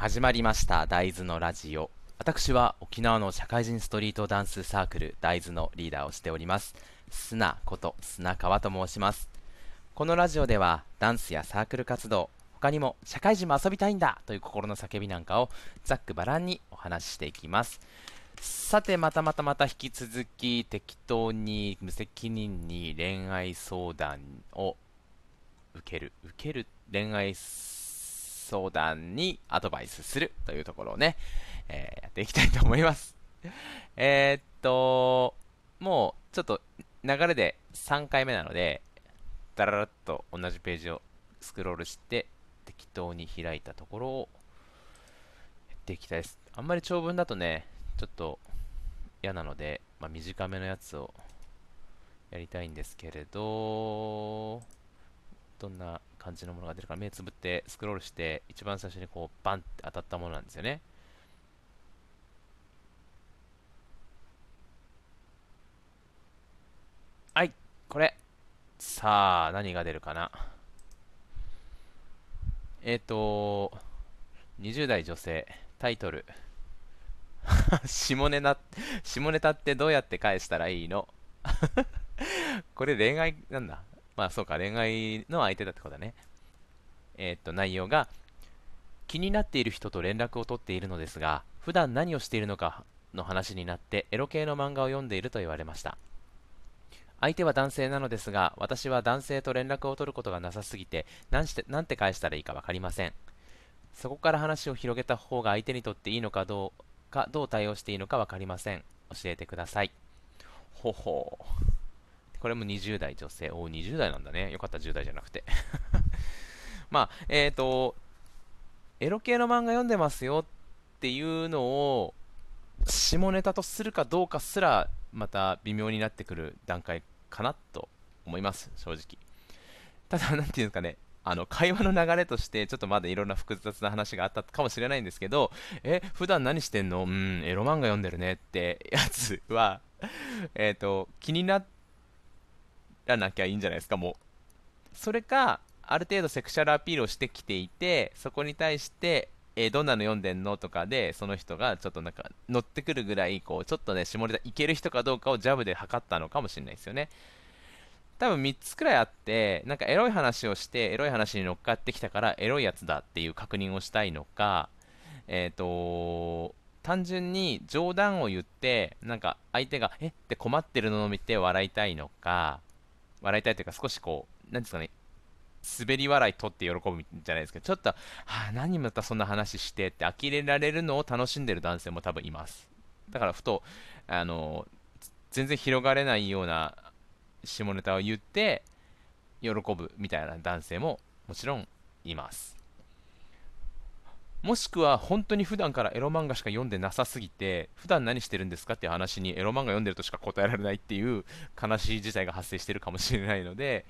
始まりました大豆のラジオ。私は沖縄の社会人ストリートダンスサークル大豆のリーダーをしております。砂こと砂川と申します。このラジオではダンスやサークル活動他にも社会人も遊びたいんだという心の叫びなんかをざっくばらんにお話ししていきます。さてまたまたまた引き続き適当に無責任に恋愛相談を受ける受ける恋愛相談相談にアドバイスするというところをね、えー、やっていきたいと思います。えー、っと、もうちょっと流れで3回目なので、だららっと同じページをスクロールして適当に開いたところをやっていきたいです。あんまり長文だとね、ちょっと嫌なので、まあ、短めのやつをやりたいんですけれど、どんな感じのものが出るから目つぶってスクロールして一番最初にこうバンって当たったものなんですよね。はいこれ。さあ何が出るかな。えっ、ー、と20代女性タイトル。下ネタ下ネタってどうやって返したらいいの？これ恋愛なんだ。まあそうか、恋愛の相手だってことだね。えー、っと、内容が、気になっている人と連絡を取っているのですが、普段何をしているのかの話になって、エロ系の漫画を読んでいると言われました。相手は男性なのですが、私は男性と連絡を取ることがなさすぎて、何して何て返したらいいか分かりません。そこから話を広げた方が相手にとっていいのかどうか、どう対応していいのか分かりません。教えてください。ほほう。これも20代女性。おお20代なんだね。よかった、10代じゃなくて。まあ、えっ、ー、と、エロ系の漫画読んでますよっていうのを、下ネタとするかどうかすら、また微妙になってくる段階かなと思います、正直。ただ、なんていうんですかね、あの会話の流れとして、ちょっとまだいろんな複雑な話があったかもしれないんですけど、え、普段何してんの？うん、エロ漫画読んでるねってやつは、えっ、と、気になって、らなきゃいいんじゃないですか、もう。それか、ある程度セクシャルアピールをしてきていて、そこに対して、えー、どんなの読んでんのとかで、その人がちょっとなんか乗ってくるぐらい、こう、ちょっとね、下ネタいける人かどうかをジャブで測ったのかもしれないですよね。多分3つくらいあって、なんかエロい話をして、エロい話に乗っかってきたから、エロいやつだっていう確認をしたいのか、えっ、ー、と単純に冗談を言って、なんか相手が、えって困ってるのを見て笑いたいのか、笑いたいというか、少しこう、なんですかね、滑り笑い取って喜ぶじゃないですけど。ちょっと、はあ、何またそんな話してって呆れられるのを楽しんでる男性も多分います。だからふと、あの、全然広がれないような下ネタを言って喜ぶみたいな男性ももちろんいます。もしくは本当に普段からエロ漫画しか読んでなさすぎて普段何してるんですかっていう話にエロ漫画読んでるとしか答えられないっていう悲しい事態が発生してるかもしれないので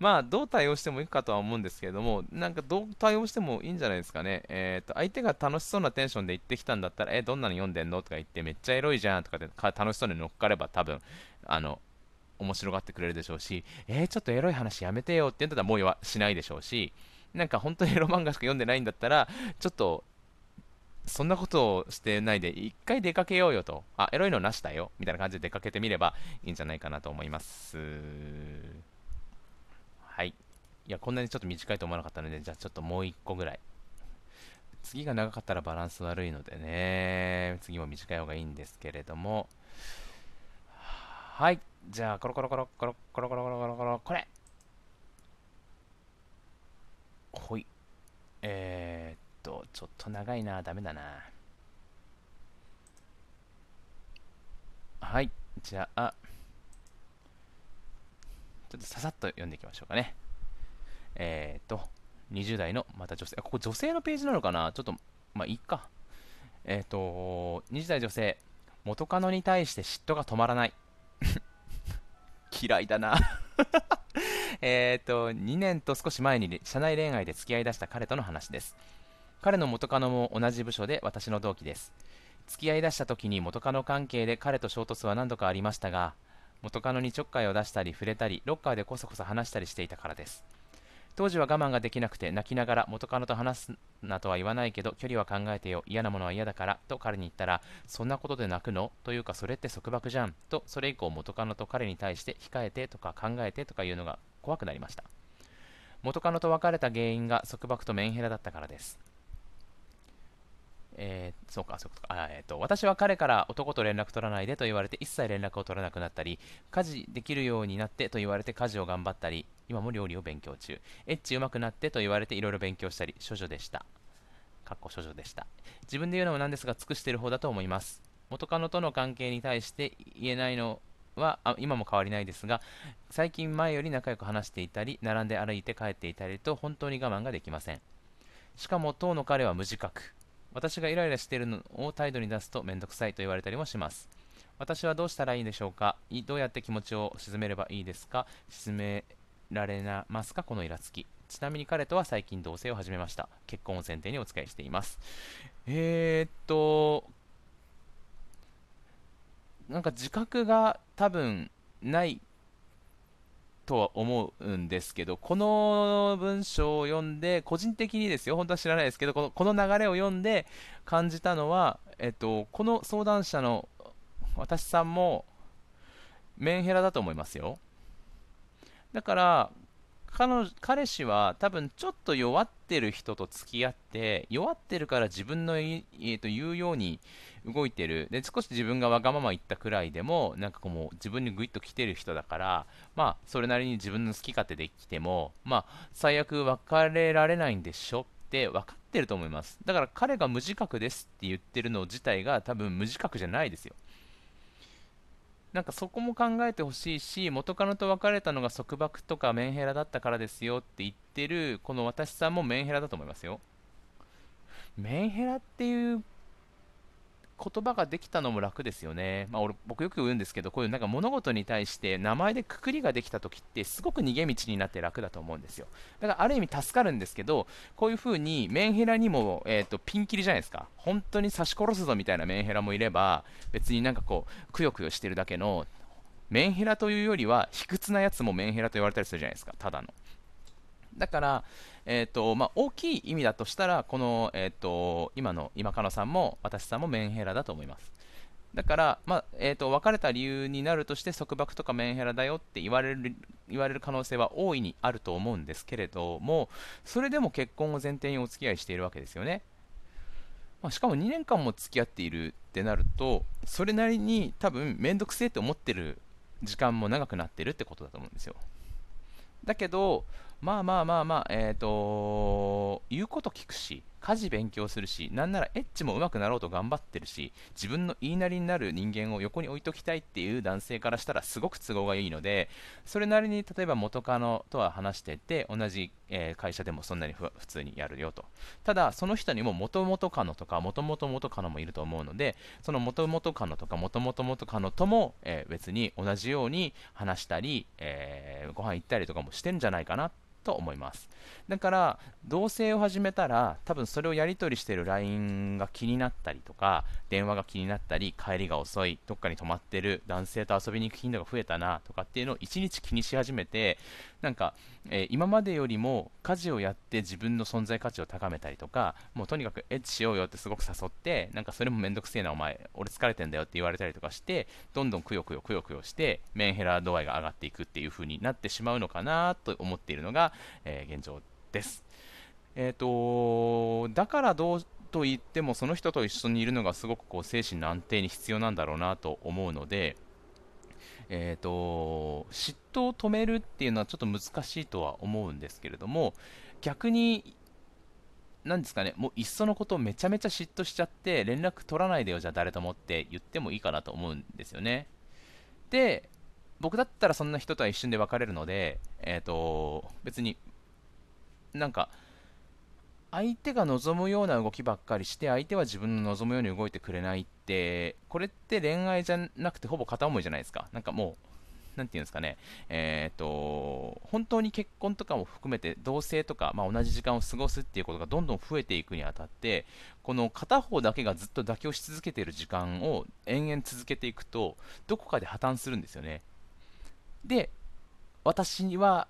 まあどう対応してもいいかとは思うんですけれどもなんかどう対応してもいいんじゃないですかね、えーと、相手が楽しそうなテンションで言ってきたんだったらえどんなの読んでんのとか言ってめっちゃエロいじゃんとかで楽しそうに乗っかれば多分あの面白がってくれるでしょうしえー、ちょっとエロい話やめてよって言ったらもうしないでしょうしなんか本当にエロ漫画しか読んでないんだったら、ちょっと、そんなことをしてないで、一回出かけようよと、あ、エロいのなしだよ、みたいな感じで出かけてみればいいんじゃないかなと思います。はい。いや、こんなにちょっと短いと思わなかったので、じゃあちょっともう一個ぐらい。次が長かったらバランス悪いのでね、次も短い方がいいんですけれども、はい。じゃあ、コロコロコロコロコロコロコロコロコロ、これほい。えー、っと、ちょっと長いな。ダメだな。はい。じゃあ、ちょっとささっと読んでいきましょうかね。えー、っと、20代のまた女性、あここ女性のページなのかな？ちょっと、まあいいか。えー、っと、20代女性、元カノに対して嫉妬が止まらない。嫌いだなえっと、2年と少し前に社内恋愛で付き合いだした彼との話です。彼の元カノも同じ部署で私の同期です。付き合いだした時に元カノ関係で彼と衝突は何度かありましたが、元カノにちょっかいを出したり触れたり、ロッカーでこそこそ話したりしていたからです。当時は我慢ができなくて泣きながら元カノと話すなとは言わないけど距離は考えてよ嫌なものは嫌だからと彼に言ったらそんなことで泣くの？というかそれって束縛じゃん？とそれ以降元カノと彼に対して控えてとか考えてとか言うのが怖くなりました元カノと別れた原因が束縛とメンヘラだったからですえー、そうか、そうか、あえーと、私は彼から男と連絡取らないでと言われて一切連絡を取らなくなったり、家事できるようになってと言われて家事を頑張ったり、今も料理を勉強中、エッチ上手くなってと言われていろいろ勉強したり、処女でした。かっこ処女でした。自分で言うのもなんですが、尽くしている方だと思います。元カノとの関係に対して言えないのは今も変わりないですが最近前より仲良く話していたり並んで歩いて帰っていたりと本当に我慢ができませんしかも当の彼は無自覚私がイライラしているのを態度に出すとめんどくさいと言われたりもします。私はどうしたらいいんでしょうか？どうやって気持ちを鎮めればいいですか？鎮められますか？このイラつき。ちなみに彼とは最近同棲を始めました。結婚を前提にお付き合いしています。えー、っと、なんか自覚が多分ないとは思うんですけど、この文章を読んで、個人的にですよ、本当は知らないですけど、このこの流れを読んで感じたのは、えっと、この相談者の私さんもメンヘラだと思いますよ。だから、彼彼氏は多分ちょっと弱ってる人と付き合って弱ってるから自分の、えー、と言うように動いてる。で少し自分がわがまま言ったくらいでもなんかこう自分にグイッと来てる人だからまあそれなりに自分の好き勝手できてもまあ最悪別れられないんでしょ？って分かってると思います。だから彼が無自覚ですって言ってるの自体が多分無自覚じゃないですよ。なんかそこも考えてほしいし、元カノと別れたのが束縛とかメンヘラだったからですよって言ってる、この私さんもメンヘラだと思いますよ。メンヘラっていう言葉ができたのも楽ですよね。まあ、俺僕よく言うんですけど、こういうなんか物事に対して名前でくくりができた時ってすごく逃げ道になって楽だと思うんですよ。だからある意味助かるんですけど、こういう風にメンヘラにも、えーと、ピンキリじゃないですか。本当に刺し殺すぞみたいなメンヘラもいれば、別になんかこう、くよくよしてるだけの、メンヘラというよりは、卑屈なやつもメンヘラと言われたりするじゃないですか、ただの。だから、えーとまあ、大きい意味だとしたら、この、えーと、今の今カノさんも私さんもメンヘラだと思います。だから、まあえーと、別れた理由になるとして束縛とかメンヘラだよって言われる言われる可能性は大いにあると思うんですけれども、それでも結婚を前提にお付き合いしているわけですよね。まあ、しかも2年間も付き合っているってなると、それなりに多分面倒くせえと思ってる時間も長くなってるってことだと思うんですよ。だけど、まあまあまあまあ、えっ、ー、と、言うこと聞くし、家事勉強するし、なんならエッチも上手くなろうと頑張ってるし、自分の言いなりになる人間を横に置いときたいっていう男性からしたらすごく都合がいいので、それなりに例えば元カノとは話してて、同じ、えー、会社でもそんなに普通にやるよと。ただ、その人にも元々カノとか元々元カノもいると思うので、その元々カノとか元々元カノとも、えー、別に同じように話したり、えー、ご飯行ったりとかもしてんじゃないかなと思います。だから同棲を始めたら多分それをやり取りしてる LINE が気になったりとか電話が気になったり帰りが遅いどっかに泊まってる男性と遊びに行く頻度が増えたなとかっていうのを1日気にし始めてなんか、えー、今までよりも家事をやって自分の存在価値を高めたりとかもうとにかくエッチしようよってすごく誘ってなんかそれもめんどくせえなお前俺疲れてんだよって言われたりとかしてどんどんくよくよくよくよしてメンヘラ度合いが上がっていくっていう風になってしまうのかなと思っているのが、え、現状です。え、ー、とだからどうと言ってもその人と一緒にいるのがすごくこう精神の安定に必要なんだろうなと思うので、えーと、嫉妬を止めるっていうのはちょっと難しいとは思うんですけれども逆に何ですかねもういっそのことめちゃめちゃ嫉妬しちゃって連絡取らないでよじゃあ誰ともって言ってもいいかなと思うんですよねで僕だったらそんな人とは一瞬で別れるので、えーと別になんか相手が望むような動きばっかりして相手は自分の望むように動いてくれないってこれって恋愛じゃなくてほぼ片思いじゃないですか。なんかもう何て言うんですかね、えーと、本当に結婚とかも含めて同棲とか、まあ、同じ時間を過ごすっていうことがどんどん増えていくにあたってこの片方だけがずっと妥協し続けている時間を延々続けていくとどこかで破綻するんですよね。で私には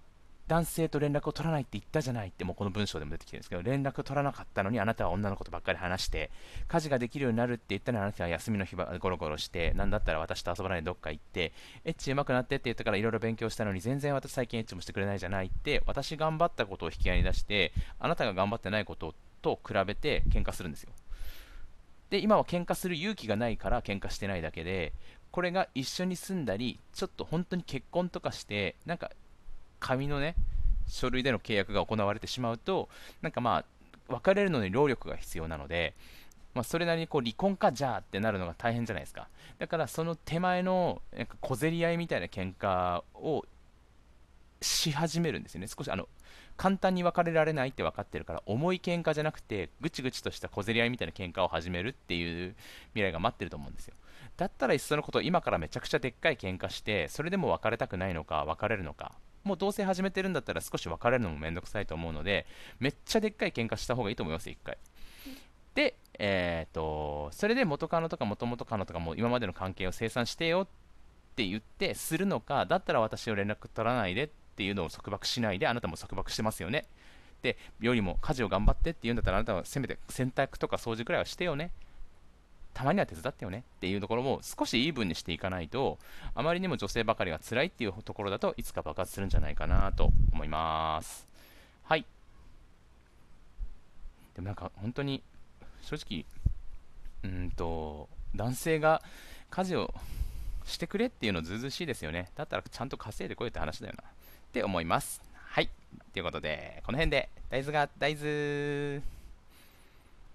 男性と連絡を取らないって言ったじゃないってもうこの文章でも出てきてるんですけど連絡取らなかったのにあなたは女の子とばっかり話して家事ができるようになるって言ったのにあなたは休みの日はゴロゴロしてなんだったら私と遊ばないでどっか行ってエッチ上手くなってって言ったからいろいろ勉強したのに全然私最近エッチもしてくれないじゃないって私頑張ったことを引き合いに出してあなたが頑張ってないことと比べて喧嘩するんですよ。で今は喧嘩する勇気がないから喧嘩してないだけでこれが一緒に住んだりちょっと本当に結婚とかしてなんか紙のね書類での契約が行われてしまうとなんかまあ別れるのに労力が必要なのでまあ、それなりにこう離婚かじゃあってなるのが大変じゃないですか。だからその手前のなんか小競り合いみたいな喧嘩をし始めるんですよね。少しあの簡単に別れられないって分かってるから重い喧嘩じゃなくてぐちぐちとした小競り合いみたいな喧嘩を始めるっていう未来が待ってると思うんですよ。だったらいっそのこと今からめちゃくちゃでっかい喧嘩してそれでも別れたくないのか別れるのか。もう同棲始めてるんだったら少し別れるのもめんどくさいと思うのでめっちゃでっかい喧嘩した方がいいと思います1回。で、えーと、それで元カノとか元々カノとかも今までの関係を清算してよって言ってするのかだったら私を連絡取らないでってっていうのを束縛しないであなたも束縛してますよね。でよりも家事を頑張ってって言うんだったらあなたはせめて洗濯とか掃除くらいはしてよね。たまには手伝ってよね。っていうところも少しイーブンにしていかないとあまりにも女性ばかりが辛いっていうところだといつか爆発するんじゃないかなと思います。はい。でもなんか本当に正直うんと男性が家事をしてくれっていうのずうずうしいですよね。だったらちゃんと稼いでこいって話だよな。って思います。はい。ということでこの辺で。大豆が大豆。